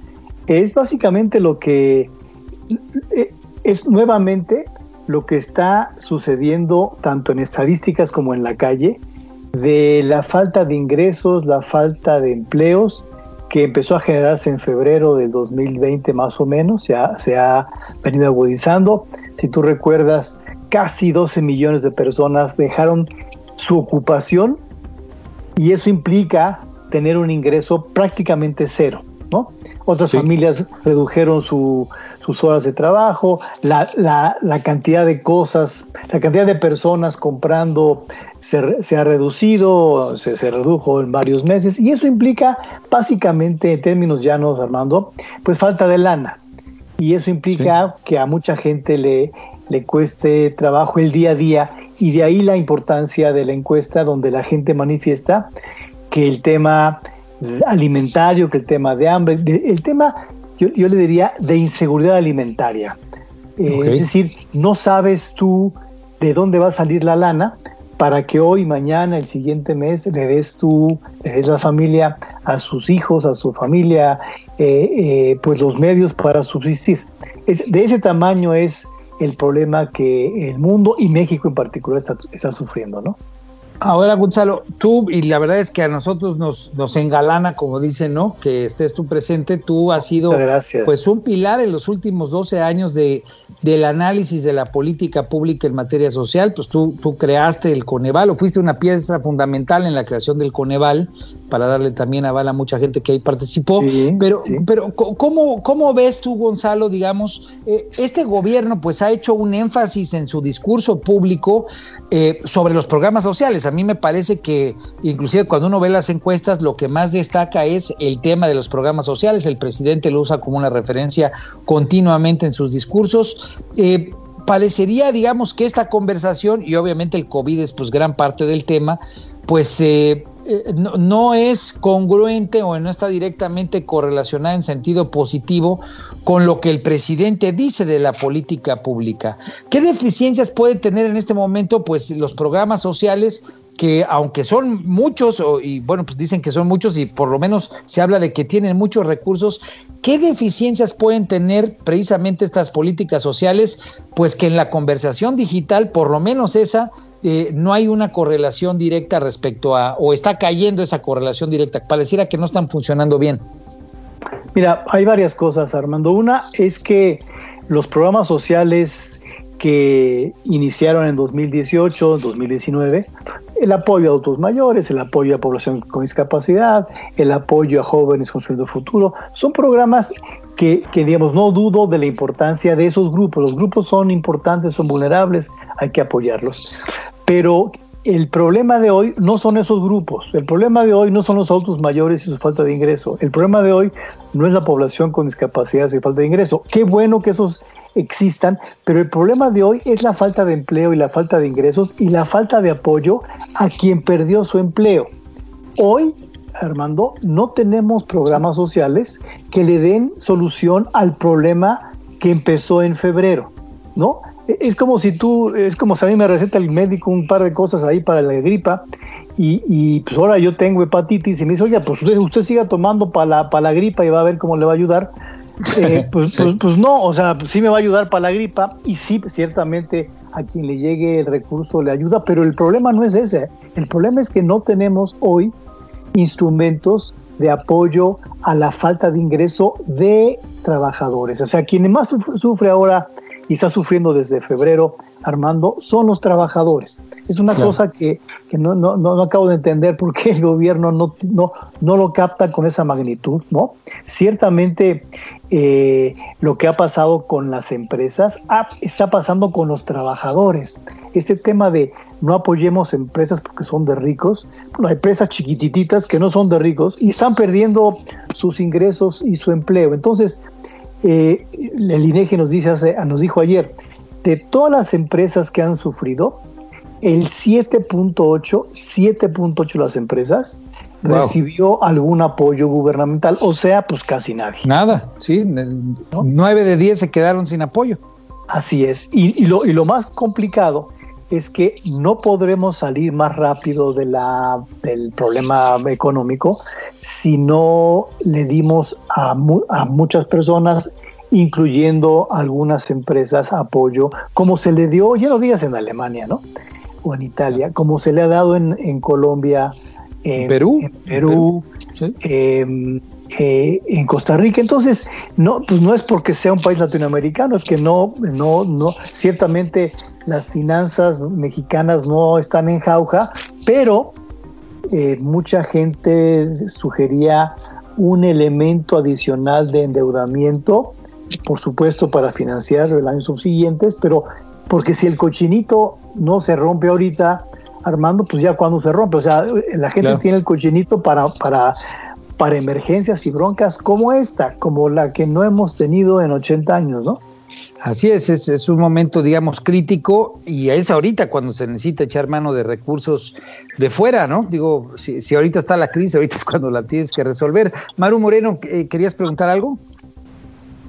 Speaker 5: es básicamente lo que es nuevamente lo que está sucediendo tanto en estadísticas como en la calle de la falta de ingresos, la falta de empleos que empezó a generarse en febrero del 2020 más o menos, se ha, se ha venido agudizando. Si tú recuerdas, casi 12 millones de personas dejaron su ocupación y eso implica tener un ingreso prácticamente cero. ¿No? Otras familias redujeron su, sus horas de trabajo, la, la, la, cantidad de cosas, la cantidad de personas comprando se, se ha reducido, se, se, redujo en varios meses, y eso implica básicamente, en términos llanos, Armando, pues falta de lana. Y eso implica sí. que a mucha gente le, le cueste trabajo el día a día, y de ahí la importancia de la encuesta donde la gente manifiesta que el tema alimentario, que el tema de hambre, el tema, yo, yo le diría, de inseguridad alimentaria. Eh, okay. Es decir, no sabes tú de dónde va a salir la lana para que hoy, mañana, el siguiente mes le des tú, le des la familia a sus hijos, a su familia, eh, eh, pues los medios para subsistir. Es, de ese tamaño es el problema que el mundo y México en particular está, está sufriendo, ¿no?
Speaker 2: Ahora, Gonzalo, tú, y la verdad es que a nosotros nos, nos engalana, como dicen, ¿no? Que estés tú presente. Tú has sido, pues, un pilar en los últimos 12 años de, del análisis de la política pública en materia social. Pues tú, tú creaste el Coneval, o fuiste una pieza fundamental en la creación del Coneval, para darle también aval a mucha gente que ahí participó. Sí, pero, sí. pero ¿cómo, ¿cómo ves tú, Gonzalo, digamos, eh, este gobierno, pues, ha hecho un énfasis en su discurso público eh, sobre los programas sociales? A mí me parece que inclusive cuando uno ve las encuestas lo que más destaca es el tema de los programas sociales, el presidente lo usa como una referencia continuamente en sus discursos. Eh, parecería, digamos, que esta conversación, y obviamente el COVID es pues gran parte del tema, pues eh, eh, no, no, es congruente o no está directamente correlacionada en sentido positivo con lo que el presidente dice de la política pública. ¿Qué deficiencias puede tener en este momento pues los programas sociales que aunque son muchos, y bueno, pues dicen que son muchos y por lo menos se habla de que tienen muchos recursos, ¿qué deficiencias pueden tener precisamente estas políticas sociales? Pues que en la conversación digital, por lo menos esa, eh, no hay una correlación directa respecto a, o está cayendo esa correlación directa, pareciera que no están funcionando bien.
Speaker 5: Mira, hay varias cosas, Armando. Una es que los programas sociales que iniciaron en 2018, 2019, el apoyo a adultos mayores, el apoyo a población con discapacidad, el apoyo a jóvenes construyendo futuro, son programas que, que, digamos, no dudo de la importancia de esos grupos. Los grupos son importantes, son vulnerables, hay que apoyarlos. Pero el problema de hoy no son esos grupos, el problema de hoy no son los adultos mayores y su falta de ingreso, el problema de hoy no es la población con discapacidad y falta de ingreso. Qué bueno que esos existan, pero el problema de hoy es la falta de empleo y la falta de ingresos y la falta de apoyo a quien perdió su empleo. Hoy, Armando, no tenemos programas sociales que le den solución al problema que empezó en febrero, ¿no? Es como si tú, es como si a mí me receta el médico un par de cosas ahí para la gripa y, y pues ahora yo tengo hepatitis y me dice, oye, pues usted, usted siga tomando para la, para la gripa y va a ver cómo le va a ayudar. Eh, pues, sí. pues, pues, no, o sea, sí me va a ayudar para la gripa y sí, ciertamente a quien le llegue el recurso le ayuda, pero el problema no es ese. El problema es que no tenemos hoy instrumentos de apoyo a la falta de ingreso de trabajadores. O sea, quien más sufre ahora y está sufriendo desde febrero, Armando, son los trabajadores. Es una claro. cosa que, que no, no, no, acabo de entender por qué el gobierno no, no, no lo capta con esa magnitud, ¿no? Ciertamente eh, lo que ha pasado con las empresas ah, está pasando con los trabajadores. Este tema de no apoyemos empresas porque son de ricos, bueno, hay empresas chiquititas que no son de ricos y están perdiendo sus ingresos y su empleo. Entonces, eh, el INEGI nos, dice hace, nos dijo ayer, de todas las empresas que han sufrido, el 7.8, 7.8 de las empresas wow. recibió algún apoyo gubernamental, o sea, pues casi nadie.
Speaker 2: Nada, sí, ¿no? 9 de 10 se quedaron sin apoyo.
Speaker 5: Así es, y, y, lo, y lo más complicado es que no podremos salir más rápido de la, del problema económico si no le dimos a, mu a muchas personas incluyendo algunas empresas apoyo, como se le dio, ya no digas en Alemania, ¿no? O en Italia, como se le ha dado en, en Colombia, en
Speaker 2: Perú,
Speaker 5: en Perú, ¿Sí? eh, eh, en Costa Rica. Entonces, no, pues no es porque sea un país latinoamericano, es que no, no, no, ciertamente las finanzas mexicanas no están en jauja, pero eh, mucha gente sugería un elemento adicional de endeudamiento, por supuesto para financiar el año subsiguientes, pero porque si el cochinito no se rompe ahorita, Armando, pues ya cuando se rompe, o sea, la gente
Speaker 2: Claro.
Speaker 5: tiene el cochinito para, para, para emergencias y broncas como esta, como la que no hemos tenido en 80 años, ¿no?
Speaker 2: Así es, es, es un momento, digamos, crítico y es ahorita cuando se necesita echar mano de recursos de fuera, ¿no? Digo, si, si ahorita está la crisis, ahorita es cuando la tienes que resolver. Maru Moreno, eh, ¿querías preguntar algo?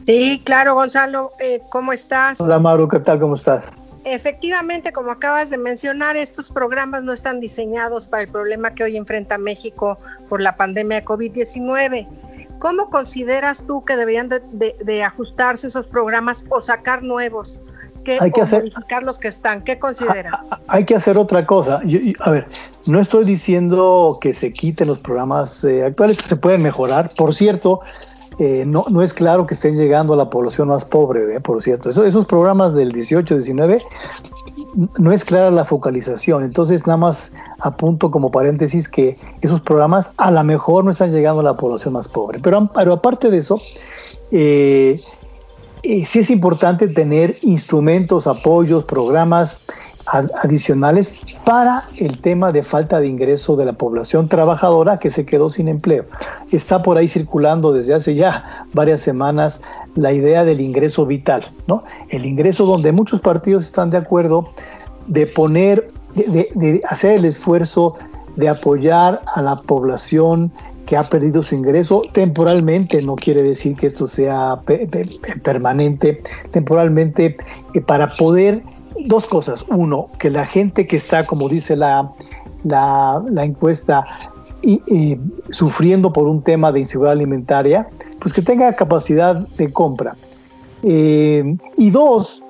Speaker 3: Sí, claro, Gonzalo, eh, ¿cómo estás?
Speaker 5: Hola Maru, ¿qué tal? ¿Cómo estás?
Speaker 3: Efectivamente, como acabas de mencionar, estos programas no están diseñados para el problema que hoy enfrenta México por la pandemia de COVID-19. ¿Cómo consideras tú que deberían de, de- de ajustarse esos programas o sacar nuevos? ¿Qué,
Speaker 5: Hay que
Speaker 3: o
Speaker 5: hacer-
Speaker 3: modificar los que están? ¿Qué consideras?
Speaker 5: Hay que hacer otra cosa. Yo- yo- a ver, no estoy diciendo que se quiten los programas eh, actuales, que se pueden mejorar. Por cierto, eh, no, no es claro que estén llegando a la población más pobre, eh, por cierto. Eso- esos programas del 18, 19, n- no es clara la focalización. Entonces, nada más apunto como paréntesis que esos programas a lo mejor no están llegando a la población más pobre. Pero, pero aparte de eso, eh, eh, sí es importante tener instrumentos, apoyos, programas adicionales para el tema de falta de ingreso de la población trabajadora que se quedó sin empleo. Está por ahí circulando desde hace ya varias semanas la idea del ingreso vital, ¿no? El ingreso donde muchos partidos están de acuerdo de poner, de, de- hacer el esfuerzo de apoyar a la población que ha perdido su ingreso temporalmente, no quiere decir que esto sea pe- pe- permanente, temporalmente, eh, para poder, dos cosas. Uno, que la gente que está, como dice la, la, encuesta, sufriendo por un tema de inseguridad alimentaria, pues que tenga capacidad de compra. Eh, y dos,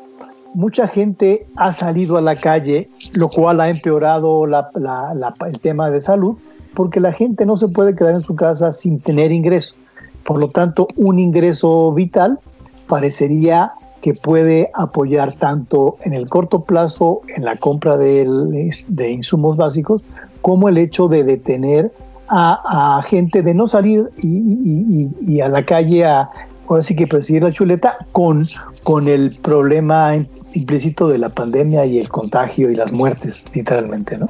Speaker 5: mucha gente ha salido a la calle, lo cual ha empeorado el tema de salud, porque la gente no se puede quedar en su casa sin tener ingreso. Por lo tanto, un ingreso vital parecería que puede apoyar tanto en el corto plazo en la compra del- de insumos básicos, como el hecho de detener a, a gente de no salir y, y- y- y a la calle a ahora sí que perseguir la chuleta con, con el problema implícito de la pandemia y el contagio y las muertes, literalmente, ¿no?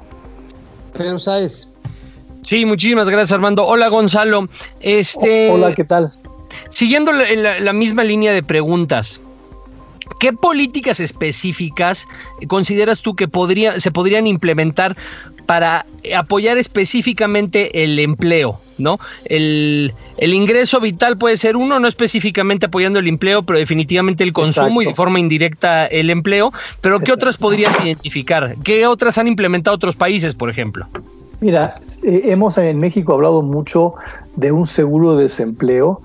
Speaker 2: Pero sabes,
Speaker 4: Sí, muchísimas gracias, Armando. Hola, Gonzalo. Este,
Speaker 5: Hola, ¿qué tal?
Speaker 4: Siguiendo la, la- la misma línea de preguntas, ¿qué políticas específicas consideras tú que podría, se podrían implementar para apoyar específicamente el empleo? ¿no? El, el ingreso vital puede ser uno, no específicamente apoyando el empleo, pero definitivamente el consumo y de forma indirecta el empleo. Pero ¿qué otras podrías identificar? ¿Qué otras han implementado otros países, por ejemplo?
Speaker 5: Mira, eh, hemos en México hablado mucho de un seguro de desempleo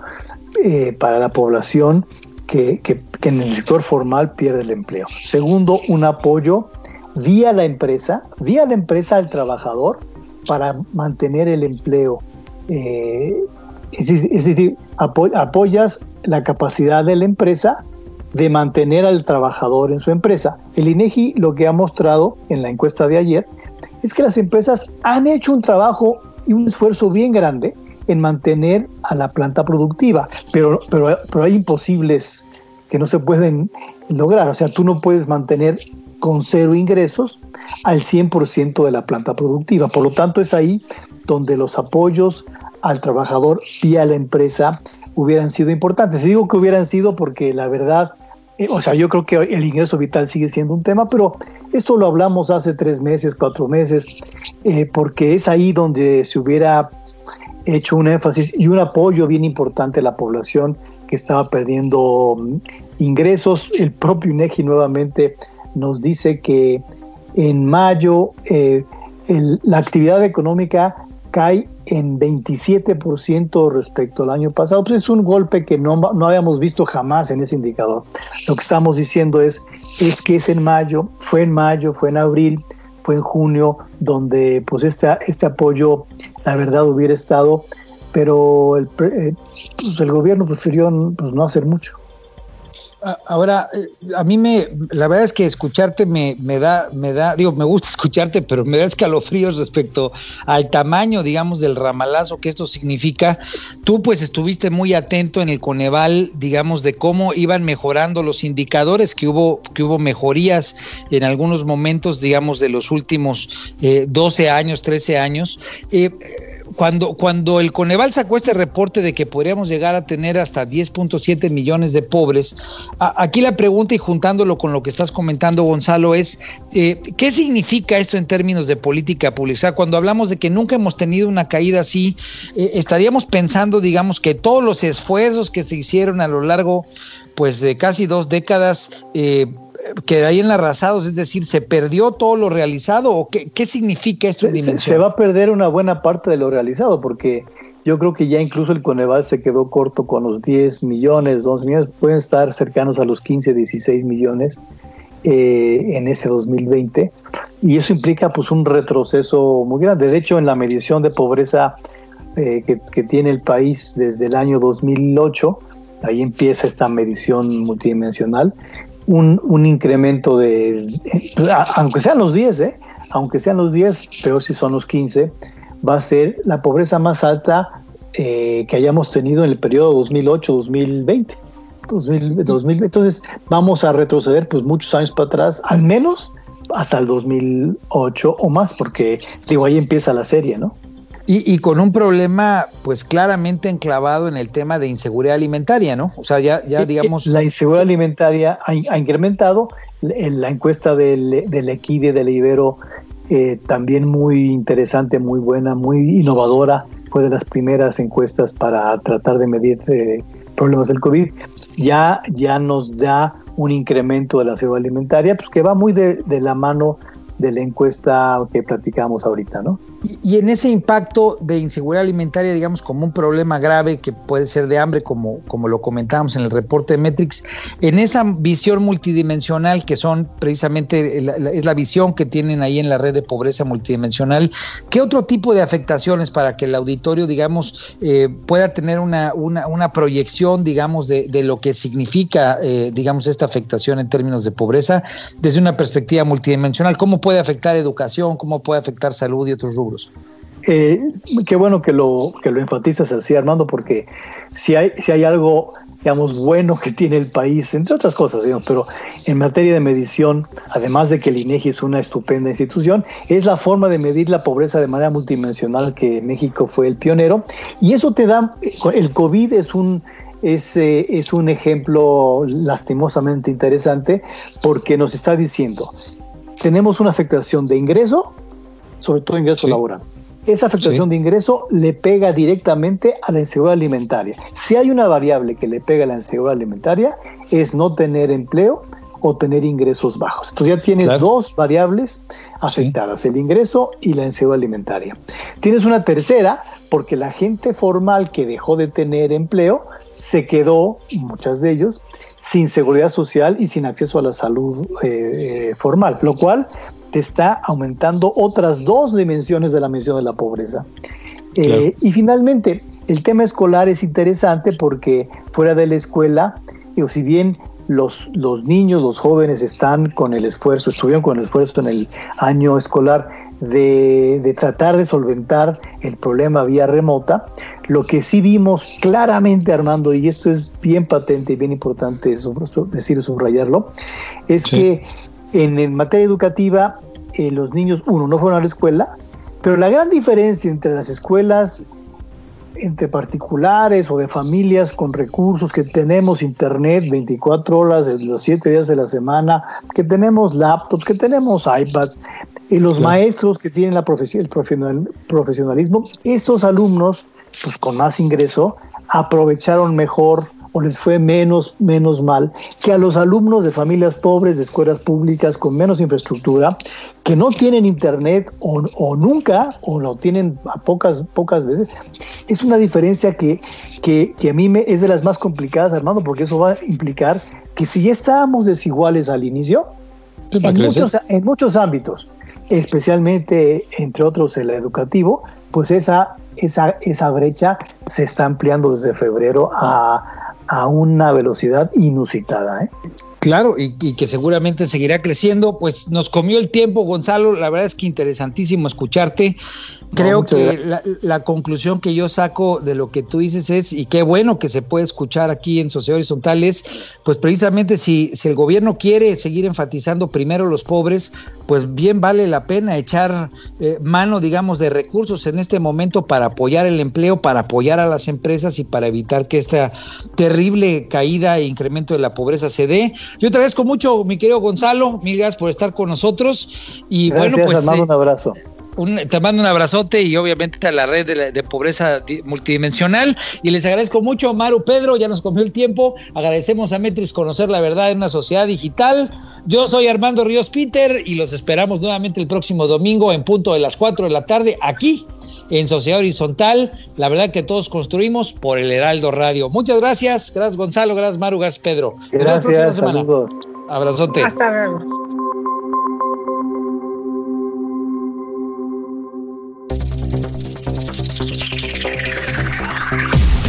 Speaker 5: eh, para la población que, en el sector formal pierde el empleo. Segundo, un apoyo vía la empresa, vía la empresa al trabajador para mantener el empleo. Eh, es, decir- apoyas la capacidad de la empresa de mantener al trabajador en su empresa. El INEGI lo que ha mostrado en la encuesta de ayer es que las empresas han hecho un trabajo y un esfuerzo bien grande en mantener a la planta productiva, pero, pero, pero hay imposibles que no se pueden lograr. O sea, tú no puedes mantener con cero ingresos al 100% de la planta productiva. Por lo tanto, es ahí donde los apoyos al trabajador vía la empresa hubieran sido importantes. Digo que hubieran sido porque la verdad, eh, o sea, yo creo que el ingreso vital sigue siendo un tema, pero esto lo hablamos hace tres meses, cuatro meses, eh, porque es ahí donde se hubiera hecho un énfasis y un apoyo bien importante a la población que estaba perdiendo mm, ingresos. El propio INEGI nuevamente nos dice que en mayo eh, la actividad económica cae en 27% respecto al año pasado. Pues es un golpe que no, no habíamos visto jamás en ese indicador. Lo que estamos diciendo es, es que es en mayo, fue en mayo, fue en abril, fue en junio, donde pues este, este apoyo, la verdad, hubiera estado, pero el, eh, pues, el gobierno prefirió pues, no hacer mucho.
Speaker 2: Ahora, eh, a mí me, la verdad es que escucharte me, me da, me da, digo, me gusta escucharte, pero me da escalofríos respecto al tamaño, digamos, del ramalazo que esto significa. Tú, pues, estuviste muy atento en el Coneval, digamos, de cómo iban mejorando los indicadores, que hubo, que hubo mejorías en algunos momentos, digamos, de los últimos eh, 12 años, 13 años. Eh, cuando, cuando el Coneval sacó este reporte de que podríamos llegar a tener hasta 10.7 millones de pobres, aquí la pregunta y juntándolo con lo que estás comentando, Gonzalo, es eh, ¿qué significa esto en términos de política pública? cuando hablamos de que nunca hemos tenido una caída así, eh, estaríamos pensando, digamos, que todos los esfuerzos que se hicieron a lo largo pues de casi dos décadas eh, quedarían arrasados, es decir, ¿se perdió todo lo realizado o qué, qué significa esto en
Speaker 5: Se,
Speaker 2: dimensión?
Speaker 5: se va a perder una buena parte de lo realizado porque yo creo que ya incluso el Coneval se quedó corto con los 10 millones, 2 millones, pueden estar cercanos a los 15, 16 millones eh, en ese 2020 y eso implica pues un retroceso muy grande. De hecho, en la medición de pobreza eh, que, que tiene el país desde el año 2008, ahí empieza esta medición multidimensional, un, un incremento de, aunque sean los 10, ¿eh? aunque sean los 10, peor si son los 15, va a ser la pobreza más alta eh, que hayamos tenido en el periodo 2008-2020. 2000, 2000, entonces vamos a retroceder pues muchos años para atrás, al menos hasta el 2008 o más, porque digo, ahí empieza la serie, ¿no?
Speaker 2: Y, y, con un problema, pues claramente enclavado en el tema de inseguridad alimentaria, ¿no? O sea, ya, ya digamos.
Speaker 5: La inseguridad alimentaria ha, ha incrementado. En la encuesta del, del Equide, del Ibero, eh, también muy interesante, muy buena, muy innovadora. Fue de las primeras encuestas para tratar de medir eh, problemas del COVID. Ya, ya nos da un incremento de la inseguridad alimentaria, pues que va muy de, de la mano de la encuesta que platicamos ahorita, ¿no?
Speaker 2: Y, en ese impacto de inseguridad alimentaria, digamos, como un problema grave que puede ser de hambre, como, como lo comentábamos en el reporte de Metrix, en esa visión multidimensional que son precisamente, la, es la visión que tienen ahí en la red de pobreza multidimensional, ¿qué otro tipo de afectaciones para que el auditorio, digamos, eh, pueda tener una, una, una, proyección, digamos, de, de lo que significa, eh, digamos, esta afectación en términos de pobreza desde una perspectiva multidimensional? ¿Cómo puede afectar educación? ¿Cómo puede afectar salud y otros rubros?
Speaker 5: Eh, qué bueno que lo, que lo enfatizas así, Armando, porque si hay, si hay algo, digamos, bueno que tiene el país, entre otras cosas, digamos, pero en materia de medición, además de que el INEGI es una estupenda institución, es la forma de medir la pobreza de manera multidimensional que México fue el pionero. Y eso te da, el COVID es un, es, eh, es un ejemplo lastimosamente interesante porque nos está diciendo, tenemos una afectación de ingreso, sobre todo ingreso sí. laboral. Esa afectación sí. de ingreso le pega directamente a la inseguridad alimentaria. Si hay una variable que le pega a la inseguridad alimentaria, es no tener empleo o tener ingresos bajos. Entonces ya tienes claro. dos variables afectadas, sí. el ingreso y la inseguridad alimentaria. Tienes una tercera, porque la gente formal que dejó de tener empleo se quedó, muchas de ellos, sin seguridad social y sin acceso a la salud eh, eh, formal, lo cual te está aumentando otras dos dimensiones de la mención de la pobreza. Claro. Eh, y finalmente, el tema escolar es interesante porque fuera de la escuela, o si bien los, los niños, los jóvenes están con el esfuerzo, estuvieron con el esfuerzo en el año escolar de, de, tratar de solventar el problema vía remota. Lo que sí vimos claramente, Armando, y esto es bien patente y bien importante decir, subrayarlo, es sí. que en, en, materia educativa eh, los niños, uno, no fueron a la escuela, pero la gran diferencia entre las escuelas entre particulares o de familias con recursos, que tenemos internet 24 horas de los 7 días de la semana, que tenemos laptops, que tenemos iPad, y los claro. maestros que tienen la profesión, el profesional, profesionalismo, esos alumnos, pues con más ingreso, aprovecharon mejor o les fue menos, menos mal que a los alumnos de familias pobres, de escuelas públicas con menos infraestructura, que no tienen internet o, o nunca, o lo tienen a pocas, pocas veces. Es una diferencia que, que, que a mí me, es de las más complicadas, Armando, porque eso va a implicar que si ya estábamos desiguales al inicio, en muchos, en muchos ámbitos, especialmente entre otros el educativo, pues esa, esa, esa brecha se está ampliando desde febrero a, a una velocidad inusitada. ¿eh?
Speaker 2: Claro, y, que seguramente seguirá creciendo. Pues nos comió el tiempo, Gonzalo. La verdad es que interesantísimo escucharte. Creo que la, conclusión que yo saco de lo que tú dices es, y qué bueno que se puede escuchar aquí en Sociedad Horizontal, es, pues precisamente si, si el gobierno quiere seguir enfatizando primero los pobres, pues bien vale la pena echar eh, mano, digamos, de recursos en este momento para apoyar el empleo, para apoyar a las empresas y para evitar que esta terrible caída e incremento de la pobreza se dé. Yo te agradezco mucho, mi querido Gonzalo, mil gracias por estar con nosotros. Y bueno, pues.
Speaker 5: Mando un abrazo.
Speaker 2: Te mando un abrazote y obviamente a la red de, pobreza multidimensional. Y les agradezco mucho, Maru Pedro, ya nos comió el tiempo. Agradecemos a Metris conocer la verdad en una sociedad digital. Yo soy Armando Ríos Peter y los esperamos nuevamente el próximo domingo en punto de las 4 de la tarde aquí en Sociedad Horizontal. La verdad que todos construimos por el Heraldo Radio. Muchas gracias. Gracias Gonzalo, gracias Maru, gracias Pedro.
Speaker 5: Gracias, saludos.
Speaker 2: Abrazote.
Speaker 3: Hasta luego.